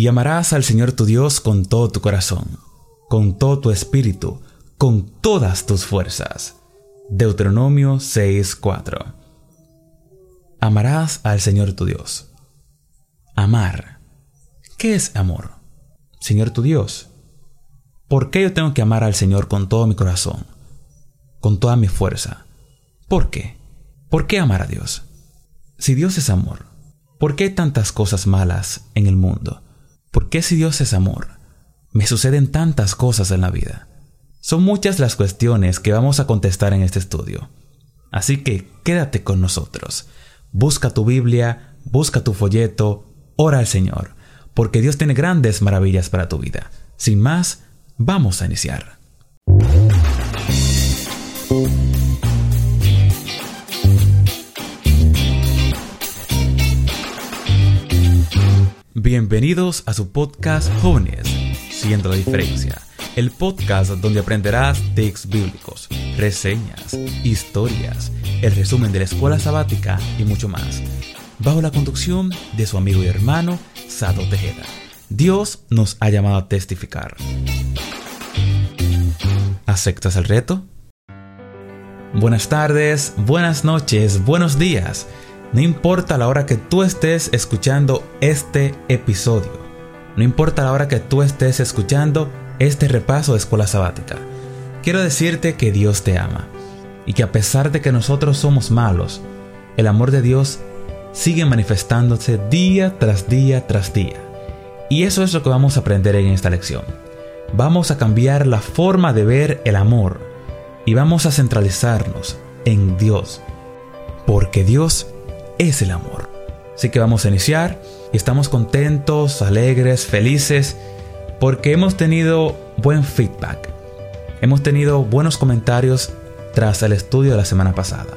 Y amarás al Señor tu Dios con todo tu corazón, con todo tu espíritu, con todas tus fuerzas. Deuteronomio 6:4. Amarás al Señor tu Dios. Amar. ¿Qué es amor? Señor tu Dios. ¿Por qué yo tengo que amar al Señor con todo mi corazón? Con toda mi fuerza. ¿Por qué? ¿Por qué amar a Dios? Si Dios es amor, ¿por qué hay tantas cosas malas en el mundo? ¿Por qué si Dios es amor, me suceden tantas cosas en la vida? Son muchas las cuestiones que vamos a contestar en este estudio. Así que quédate con nosotros. Busca tu Biblia, busca tu folleto, ora al Señor, porque Dios tiene grandes maravillas para tu vida. Sin más, vamos a iniciar. Bienvenidos a su podcast Jóvenes, Siendo la Diferencia, el podcast donde aprenderás textos bíblicos, reseñas, historias, el resumen de la escuela sabática y mucho más, bajo la conducción de su amigo y hermano Sado Tejeda. Dios nos ha llamado a testificar. ¿Aceptas el reto? Buenas tardes, buenas noches, buenos días. No importa la hora que tú estés escuchando este episodio. No importa la hora que tú estés escuchando este repaso de escuela sabática. Quiero decirte que Dios te ama y que a pesar de que nosotros somos malos, el amor de Dios sigue manifestándose día tras día tras día. Y eso es lo que vamos a aprender en esta lección. Vamos a cambiar la forma de ver el amor y vamos a centralizarnos en Dios. Porque Dios es el amor. Así que vamos a iniciar y estamos contentos, alegres, felices, porque hemos tenido buen feedback. Hemos tenido buenos comentarios tras el estudio de la semana pasada.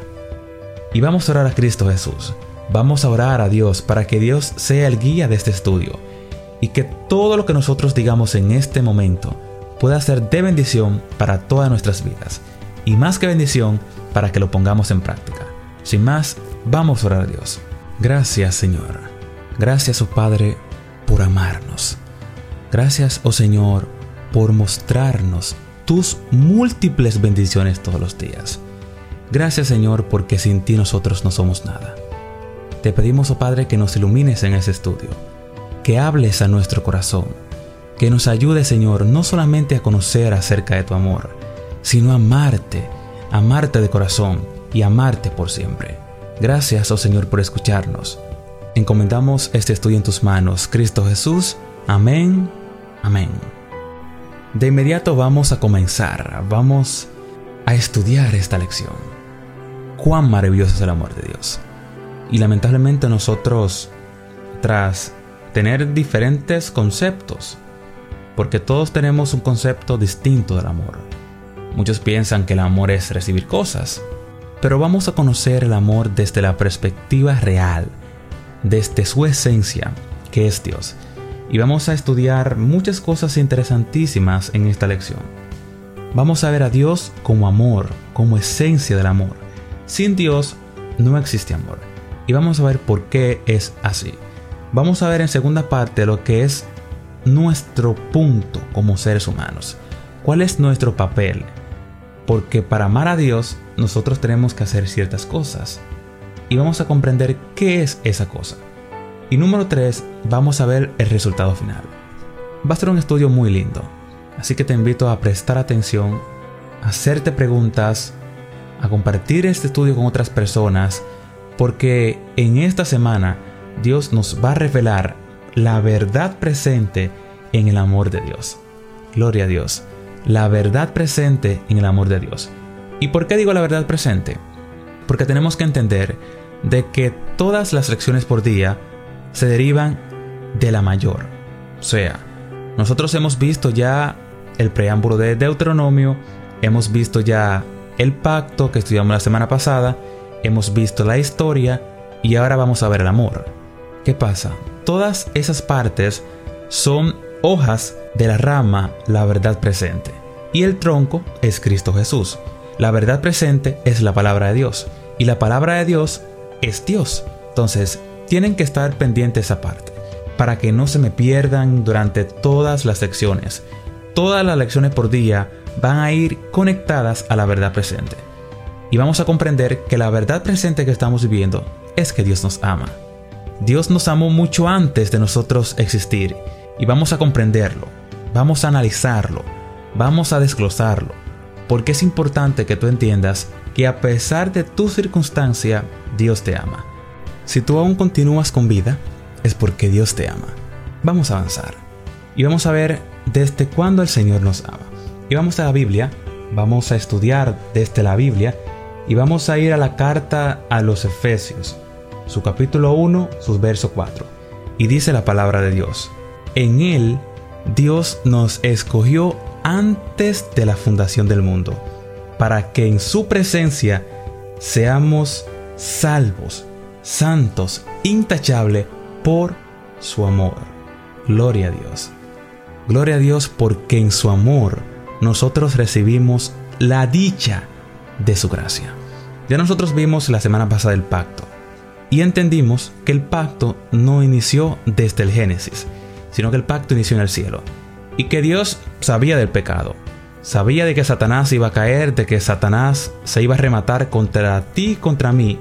Y vamos a orar a Cristo Jesús. Vamos a orar a Dios para que Dios sea el guía de este estudio y que todo lo que nosotros digamos en este momento pueda ser de bendición para todas nuestras vidas y más que bendición para que lo pongamos en práctica. Sin más, Vamos a orar a Dios. Gracias Señor. Gracias, oh Padre, por amarnos. Gracias, oh Señor, por mostrarnos tus múltiples bendiciones todos los días. Gracias Señor porque sin ti nosotros no somos nada. Te pedimos, oh Padre, que nos ilumines en ese estudio, que hables a nuestro corazón, que nos ayude Señor no solamente a conocer acerca de tu amor, sino a amarte, amarte de corazón y amarte por siempre. Gracias, oh Señor, por escucharnos. Encomendamos este estudio en tus manos, Cristo Jesús. Amén. Amén. De inmediato vamos a comenzar, vamos a estudiar esta lección. Cuán maravilloso es el amor de Dios. Y lamentablemente nosotros, tras tener diferentes conceptos, porque todos tenemos un concepto distinto del amor. Muchos piensan que el amor es recibir cosas, pero vamos a conocer el amor desde la perspectiva real, desde su esencia, que es Dios. Y vamos a estudiar muchas cosas interesantísimas en esta lección. Vamos a ver a Dios como amor, como esencia del amor. Sin Dios no existe amor. Y vamos a ver por qué es así. Vamos a ver en segunda parte lo que es nuestro punto como seres humanos. ¿Cuál es nuestro papel? Porque para amar a Dios nosotros tenemos que hacer ciertas cosas. Y vamos a comprender qué es esa cosa. Y número 3, vamos a ver el resultado final. Va a ser un estudio muy lindo. Así que te invito a prestar atención, a hacerte preguntas, a compartir este estudio con otras personas, porque en esta semana Dios nos va a revelar la verdad presente en el amor de Dios. Gloria a Dios la verdad presente en el amor de Dios. ¿Y por qué digo la verdad presente? Porque tenemos que entender de que todas las lecciones por día se derivan de la mayor. O sea, nosotros hemos visto ya el preámbulo de Deuteronomio, hemos visto ya el pacto que estudiamos la semana pasada, hemos visto la historia y ahora vamos a ver el amor. ¿Qué pasa? Todas esas partes son hojas de la rama la verdad presente. Y el tronco es Cristo Jesús. La verdad presente es la palabra de Dios. Y la palabra de Dios es Dios. Entonces, tienen que estar pendientes esa parte. para que no se me pierdan durante todas las lecciones. Todas las lecciones por día van a ir conectadas a la verdad presente. Y vamos a comprender que la verdad presente que estamos viviendo es que Dios nos ama. Dios nos amó mucho antes de nosotros existir y vamos a comprenderlo, vamos a analizarlo, vamos a desglosarlo, porque es importante que tú entiendas que a pesar de tu circunstancia, Dios te ama. Si tú aún continúas con vida, es porque Dios te ama. Vamos a avanzar y vamos a ver desde cuándo el Señor nos ama. Y vamos a la Biblia, vamos a estudiar desde la Biblia y vamos a ir a la carta a los Efesios, su capítulo 1, sus versos 4. Y dice la palabra de Dios, en él Dios nos escogió antes de la fundación del mundo, para que en su presencia seamos salvos, santos, intachables por su amor. Gloria a Dios. Gloria a Dios porque en su amor nosotros recibimos la dicha de su gracia. Ya nosotros vimos la semana pasada el pacto y entendimos que el pacto no inició desde el Génesis, sino que el pacto inició en el cielo y que Dios sabía del pecado, sabía de que Satanás iba a caer, de que Satanás se iba a rematar contra ti y contra mí,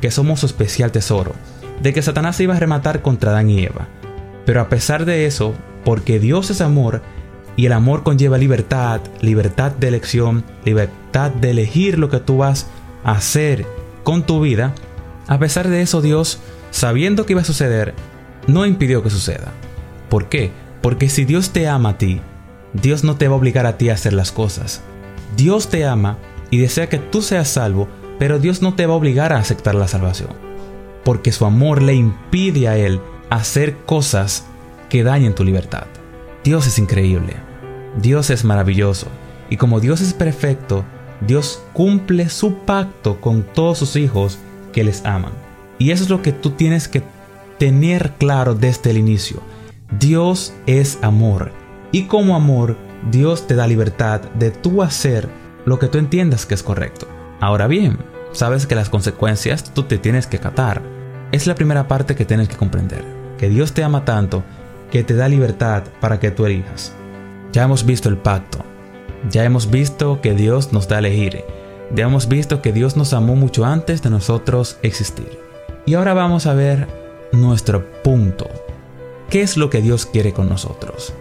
que somos su especial tesoro, de que Satanás se iba a rematar contra Adán y Eva. Pero a pesar de eso, porque Dios es amor, y el amor conlleva libertad, libertad de elección, libertad de elegir lo que tú vas a hacer con tu vida. A pesar de eso, Dios, sabiendo que iba a suceder, no impidió que suceda. ¿Por qué? Porque si Dios te ama a ti, Dios no te va a obligar a ti a hacer las cosas. Dios te ama y desea que tú seas salvo, pero Dios no te va a obligar a aceptar la salvación. Porque su amor le impide a Él hacer cosas que dañen tu libertad. Dios es increíble. Dios es maravilloso. Y como Dios es perfecto, Dios cumple su pacto con todos sus hijos que les aman. Y eso es lo que tú tienes que tener claro desde el inicio. Dios es amor. Y como amor, Dios te da libertad de tú hacer lo que tú entiendas que es correcto. Ahora bien, sabes que las consecuencias tú te tienes que catar. Es la primera parte que tienes que comprender. Que Dios te ama tanto que te da libertad para que tú elijas. Ya hemos visto el pacto. Ya hemos visto que Dios nos da a elegir. Ya hemos visto que Dios nos amó mucho antes de nosotros existir. Y ahora vamos a ver nuestro punto. ¿Qué es lo que Dios quiere con nosotros?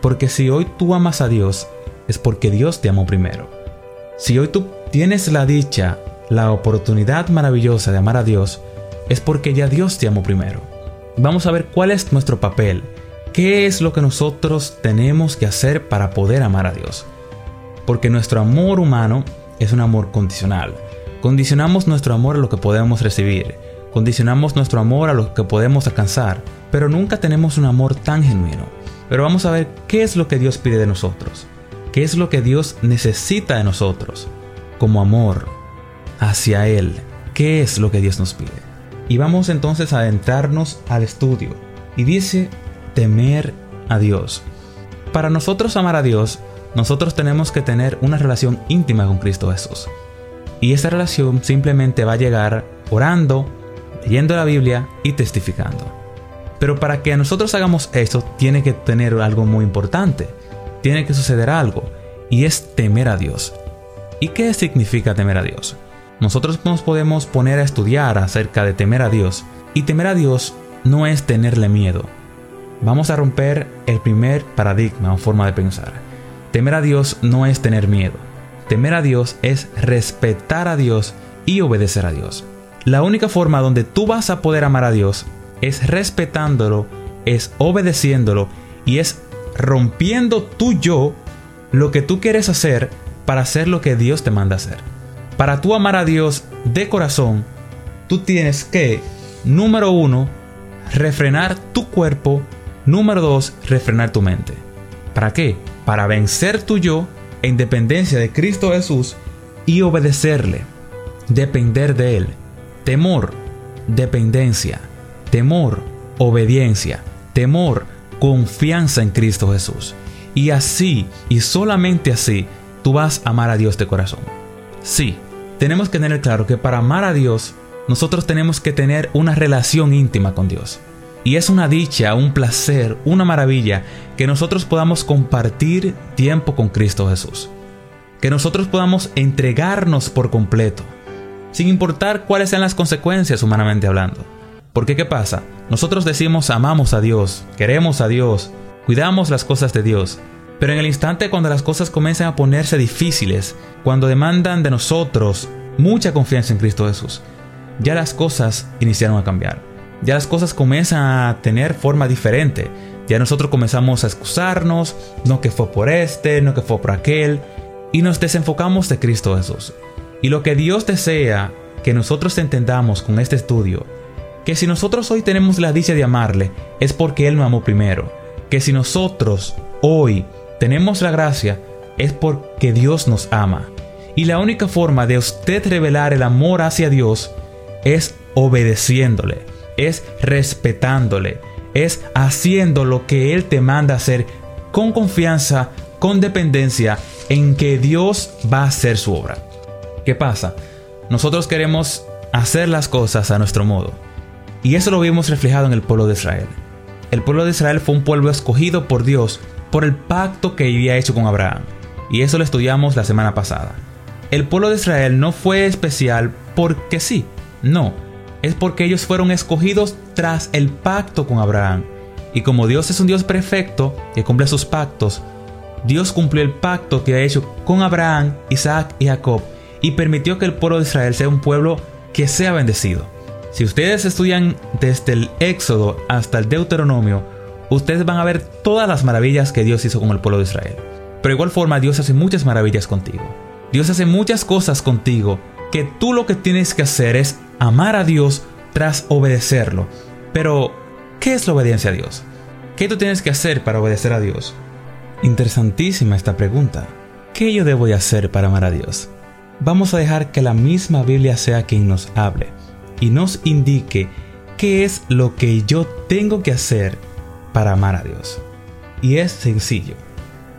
Porque si hoy tú amas a Dios, es porque Dios te amó primero. Si hoy tú tienes la dicha, la oportunidad maravillosa de amar a Dios, es porque ya Dios te amó primero. Vamos a ver cuál es nuestro papel ¿Qué es lo que nosotros tenemos que hacer para poder amar a Dios? Porque nuestro amor humano es un amor condicional. Condicionamos nuestro amor a lo que podemos recibir, condicionamos nuestro amor a lo que podemos alcanzar, pero nunca tenemos un amor tan genuino. Pero vamos a ver qué es lo que Dios pide de nosotros, qué es lo que Dios necesita de nosotros, como amor hacia Él, qué es lo que Dios nos pide. Y vamos entonces a adentrarnos al estudio. Y dice temer a Dios. Para nosotros amar a Dios, nosotros tenemos que tener una relación íntima con Cristo Jesús. Y esa relación simplemente va a llegar orando, leyendo la Biblia y testificando. Pero para que nosotros hagamos eso, tiene que tener algo muy importante. Tiene que suceder algo. Y es temer a Dios. ¿Y qué significa temer a Dios? Nosotros nos podemos poner a estudiar acerca de temer a Dios. Y temer a Dios no es tenerle miedo, Vamos a romper el primer paradigma o forma de pensar. Temer a Dios no es tener miedo. Temer a Dios es respetar a Dios y obedecer a Dios. La única forma donde tú vas a poder amar a Dios es respetándolo, es obedeciéndolo y es rompiendo tú yo lo que tú quieres hacer para hacer lo que Dios te manda hacer. Para tú amar a Dios de corazón, tú tienes que, número uno, refrenar tu cuerpo Número 2. Refrenar tu mente. ¿Para qué? Para vencer tu yo en dependencia de Cristo Jesús y obedecerle. Depender de Él. Temor, dependencia. Temor, obediencia. Temor, confianza en Cristo Jesús. Y así, y solamente así, tú vas a amar a Dios de corazón. Sí, tenemos que tener claro que para amar a Dios, nosotros tenemos que tener una relación íntima con Dios. Y es una dicha, un placer, una maravilla que nosotros podamos compartir tiempo con Cristo Jesús. Que nosotros podamos entregarnos por completo, sin importar cuáles sean las consecuencias humanamente hablando. Porque ¿qué pasa? Nosotros decimos amamos a Dios, queremos a Dios, cuidamos las cosas de Dios, pero en el instante cuando las cosas comienzan a ponerse difíciles, cuando demandan de nosotros mucha confianza en Cristo Jesús, ya las cosas iniciaron a cambiar. Ya las cosas comienzan a tener forma diferente. Ya nosotros comenzamos a excusarnos, no que fue por este, no que fue por aquel, y nos desenfocamos de Cristo Jesús. Y lo que Dios desea que nosotros entendamos con este estudio, que si nosotros hoy tenemos la dicha de amarle, es porque Él nos amó primero. Que si nosotros hoy tenemos la gracia es porque Dios nos ama. Y la única forma de usted revelar el amor hacia Dios es obedeciéndole, es respetándole, es haciendo lo que Él te manda hacer con confianza, con dependencia en que Dios va a hacer su obra. ¿Qué pasa? Nosotros queremos hacer las cosas a nuestro modo. Y eso lo vimos reflejado en el pueblo de Israel. El pueblo de Israel fue un pueblo escogido por Dios por el pacto que había hecho con Abraham. Y eso lo estudiamos la semana pasada. El pueblo de Israel no fue especial porque sí, no, es porque ellos fueron escogidos tras el pacto con Abraham. Y como Dios es un Dios perfecto que cumple sus pactos, Dios cumplió el pacto que ha hecho con Abraham, Isaac y Jacob y permitió que el pueblo de Israel sea un pueblo que sea bendecido. Si ustedes estudian desde el Éxodo hasta el Deuteronomio, ustedes van a ver todas las maravillas que Dios hizo con el pueblo de Israel. Pero de igual forma Dios hace muchas maravillas contigo. Dios hace muchas cosas contigo que tú lo que tienes que hacer es amar a Dios tras obedecerlo. Pero, ¿qué es la obediencia a Dios? ¿Qué tú tienes que hacer para obedecer a Dios? Interesantísima esta pregunta. ¿Qué yo debo de hacer para amar a Dios? Vamos a dejar que la misma Biblia sea quien nos hable y nos indique qué es lo que yo tengo que hacer para amar a Dios. Y es sencillo.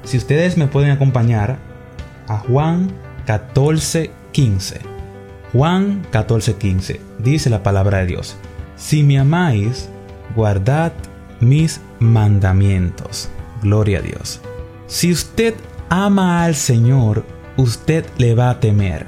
Si ustedes me pueden acompañar a Juan 14:15. Juan 14:15 dice la palabra de Dios. Si me amáis, guardad mis mandamientos. Gloria a Dios. Si usted ama al Señor, usted le va a temer.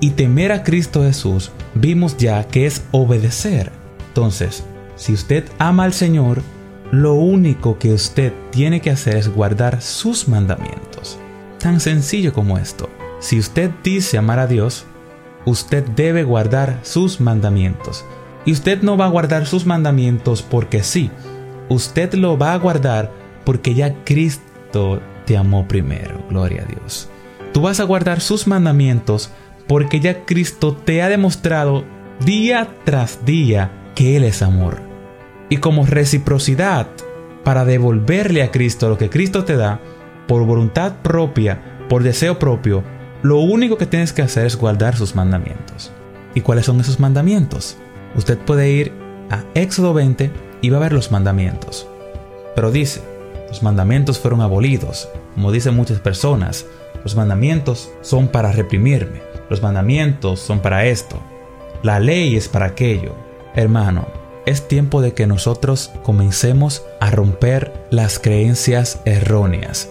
Y temer a Cristo Jesús vimos ya que es obedecer. Entonces, si usted ama al Señor, lo único que usted tiene que hacer es guardar sus mandamientos. Tan sencillo como esto. Si usted dice amar a Dios, usted debe guardar sus mandamientos. Y usted no va a guardar sus mandamientos porque sí. Usted lo va a guardar porque ya Cristo te amó primero. Gloria a Dios. Tú vas a guardar sus mandamientos porque ya Cristo te ha demostrado día tras día que Él es amor. Y como reciprocidad para devolverle a Cristo lo que Cristo te da, por voluntad propia, por deseo propio, lo único que tienes que hacer es guardar sus mandamientos. ¿Y cuáles son esos mandamientos? Usted puede ir a Éxodo 20 y va a ver los mandamientos. Pero dice, los mandamientos fueron abolidos, como dicen muchas personas. Los mandamientos son para reprimirme. Los mandamientos son para esto. La ley es para aquello. Hermano, es tiempo de que nosotros comencemos a romper las creencias erróneas.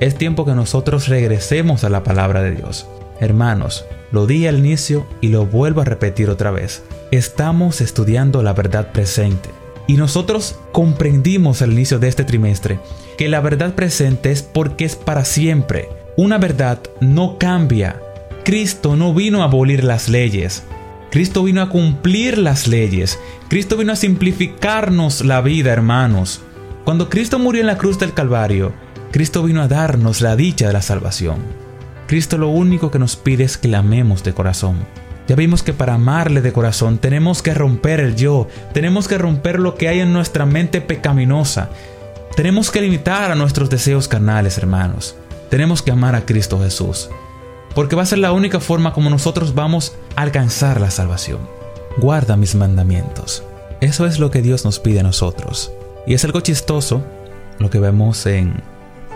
Es tiempo que nosotros regresemos a la palabra de Dios. Hermanos, lo di al inicio y lo vuelvo a repetir otra vez. Estamos estudiando la verdad presente. Y nosotros comprendimos al inicio de este trimestre que la verdad presente es porque es para siempre. Una verdad no cambia. Cristo no vino a abolir las leyes. Cristo vino a cumplir las leyes. Cristo vino a simplificarnos la vida, hermanos. Cuando Cristo murió en la cruz del Calvario, Cristo vino a darnos la dicha de la salvación. Cristo lo único que nos pide es que le amemos de corazón. Ya vimos que para amarle de corazón tenemos que romper el yo, tenemos que romper lo que hay en nuestra mente pecaminosa, tenemos que limitar a nuestros deseos carnales, hermanos. Tenemos que amar a Cristo Jesús porque va a ser la única forma como nosotros vamos a alcanzar la salvación. Guarda mis mandamientos. Eso es lo que Dios nos pide a nosotros. Y es algo chistoso lo que vemos en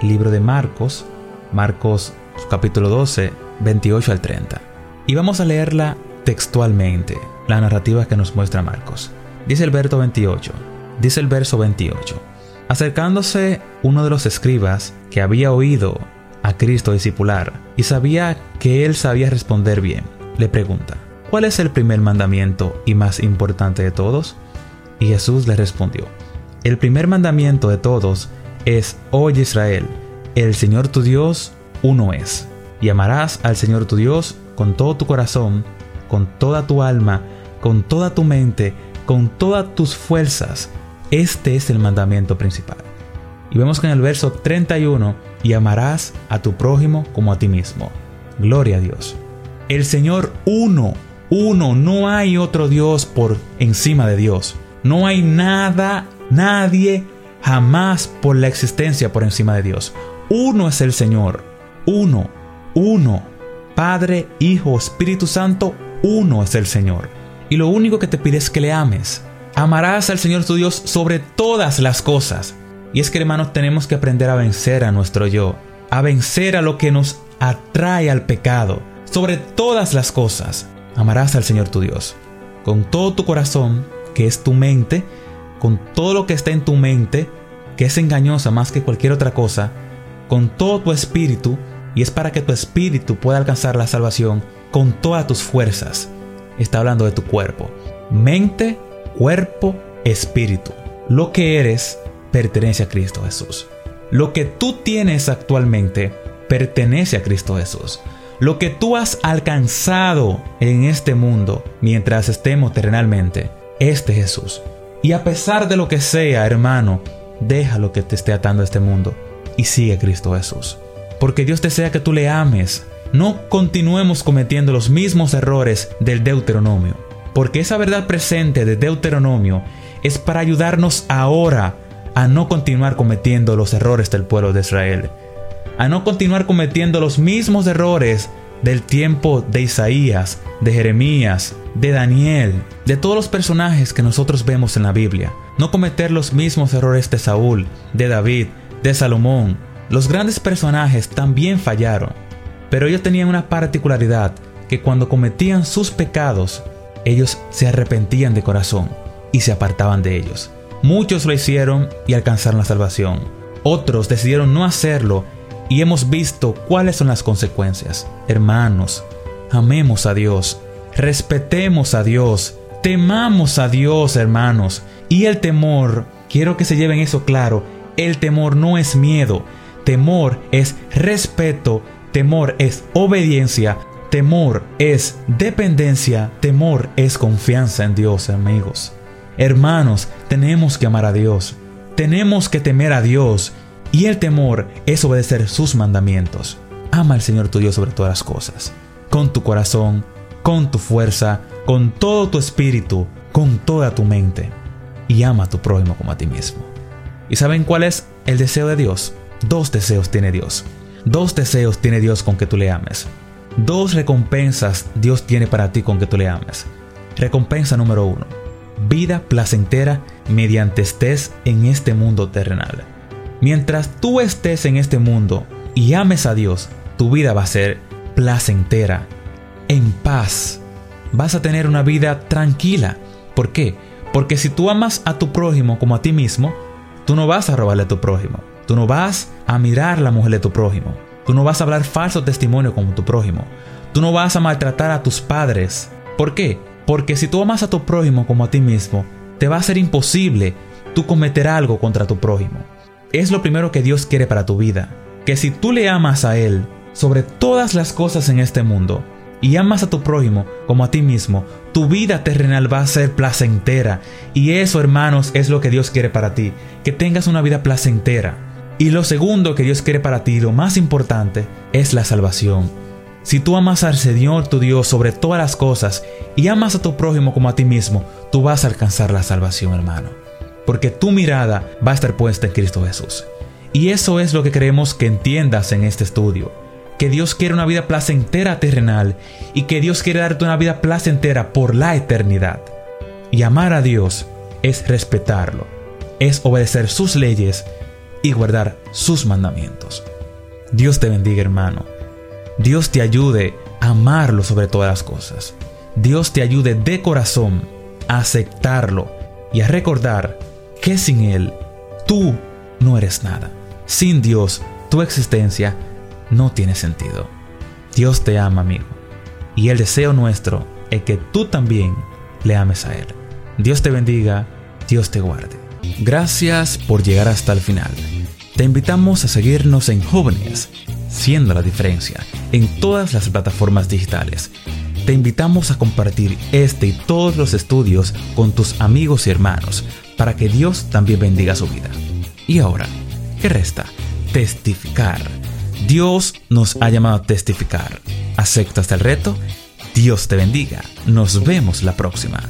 el libro de Marcos, Marcos capítulo 12, 28 al 30. Y vamos a leerla textualmente, la narrativa que nos muestra Marcos. Dice el verso 28. Dice el verso 28. Acercándose uno de los escribas que había oído a Cristo discipular y sabía que él sabía responder bien, le pregunta, ¿cuál es el primer mandamiento y más importante de todos? Y Jesús le respondió, el primer mandamiento de todos es, oye Israel, el Señor tu Dios uno es, y amarás al Señor tu Dios con todo tu corazón, con toda tu alma, con toda tu mente, con todas tus fuerzas. Este es el mandamiento principal. Y vemos que en el verso 31, y amarás a tu prójimo como a ti mismo. Gloria a Dios. El Señor uno, uno, no hay otro Dios por encima de Dios. No hay nada, nadie, jamás por la existencia por encima de Dios. Uno es el Señor, uno, uno. Padre, Hijo, Espíritu Santo, uno es el Señor. Y lo único que te pide es que le ames. Amarás al Señor tu Dios sobre todas las cosas. Y es que hermanos tenemos que aprender a vencer a nuestro yo, a vencer a lo que nos atrae al pecado, sobre todas las cosas. Amarás al Señor tu Dios, con todo tu corazón, que es tu mente, con todo lo que está en tu mente, que es engañosa más que cualquier otra cosa, con todo tu espíritu, y es para que tu espíritu pueda alcanzar la salvación con todas tus fuerzas. Está hablando de tu cuerpo. Mente, cuerpo, espíritu. Lo que eres pertenece a Cristo Jesús. Lo que tú tienes actualmente pertenece a Cristo Jesús. Lo que tú has alcanzado en este mundo mientras estemos terrenalmente es de Jesús. Y a pesar de lo que sea, hermano, deja lo que te esté atando a este mundo y sigue a Cristo Jesús porque Dios desea que tú le ames. No continuemos cometiendo los mismos errores del Deuteronomio, porque esa verdad presente de Deuteronomio es para ayudarnos ahora a no continuar cometiendo los errores del pueblo de Israel, a no continuar cometiendo los mismos errores del tiempo de Isaías, de Jeremías, de Daniel, de todos los personajes que nosotros vemos en la Biblia. No cometer los mismos errores de Saúl, de David, de Salomón, los grandes personajes también fallaron, pero ellos tenían una particularidad, que cuando cometían sus pecados, ellos se arrepentían de corazón y se apartaban de ellos. Muchos lo hicieron y alcanzaron la salvación. Otros decidieron no hacerlo y hemos visto cuáles son las consecuencias. Hermanos, amemos a Dios, respetemos a Dios, temamos a Dios, hermanos. Y el temor, quiero que se lleven eso claro, el temor no es miedo, Temor es respeto, temor es obediencia, temor es dependencia, temor es confianza en Dios, amigos. Hermanos, tenemos que amar a Dios, tenemos que temer a Dios y el temor es obedecer sus mandamientos. Ama al Señor tu Dios sobre todas las cosas, con tu corazón, con tu fuerza, con todo tu espíritu, con toda tu mente y ama a tu prójimo como a ti mismo. ¿Y saben cuál es el deseo de Dios? Dos deseos tiene Dios. Dos deseos tiene Dios con que tú le ames. Dos recompensas Dios tiene para ti con que tú le ames. Recompensa número uno. Vida placentera mediante estés en este mundo terrenal. Mientras tú estés en este mundo y ames a Dios, tu vida va a ser placentera, en paz. Vas a tener una vida tranquila. ¿Por qué? Porque si tú amas a tu prójimo como a ti mismo, tú no vas a robarle a tu prójimo. Tú no vas a mirar la mujer de tu prójimo. Tú no vas a hablar falso testimonio como tu prójimo. Tú no vas a maltratar a tus padres. ¿Por qué? Porque si tú amas a tu prójimo como a ti mismo, te va a ser imposible tú cometer algo contra tu prójimo. Es lo primero que Dios quiere para tu vida. Que si tú le amas a Él sobre todas las cosas en este mundo, y amas a tu prójimo como a ti mismo, tu vida terrenal va a ser placentera. Y eso, hermanos, es lo que Dios quiere para ti, que tengas una vida placentera. Y lo segundo que Dios quiere para ti, lo más importante, es la salvación. Si tú amas al Señor tu Dios sobre todas las cosas y amas a tu prójimo como a ti mismo, tú vas a alcanzar la salvación, hermano. Porque tu mirada va a estar puesta en Cristo Jesús. Y eso es lo que queremos que entiendas en este estudio. Que Dios quiere una vida placentera terrenal y que Dios quiere darte una vida placentera por la eternidad. Y amar a Dios es respetarlo, es obedecer sus leyes y guardar sus mandamientos. Dios te bendiga hermano. Dios te ayude a amarlo sobre todas las cosas. Dios te ayude de corazón a aceptarlo y a recordar que sin Él tú no eres nada. Sin Dios tu existencia no tiene sentido. Dios te ama, amigo. Y el deseo nuestro es que tú también le ames a Él. Dios te bendiga, Dios te guarde. Gracias por llegar hasta el final. Te invitamos a seguirnos en Jóvenes, siendo la diferencia, en todas las plataformas digitales. Te invitamos a compartir este y todos los estudios con tus amigos y hermanos para que Dios también bendiga su vida. Y ahora, ¿qué resta? Testificar. Dios nos ha llamado a testificar. ¿Aceptas el reto? Dios te bendiga. Nos vemos la próxima.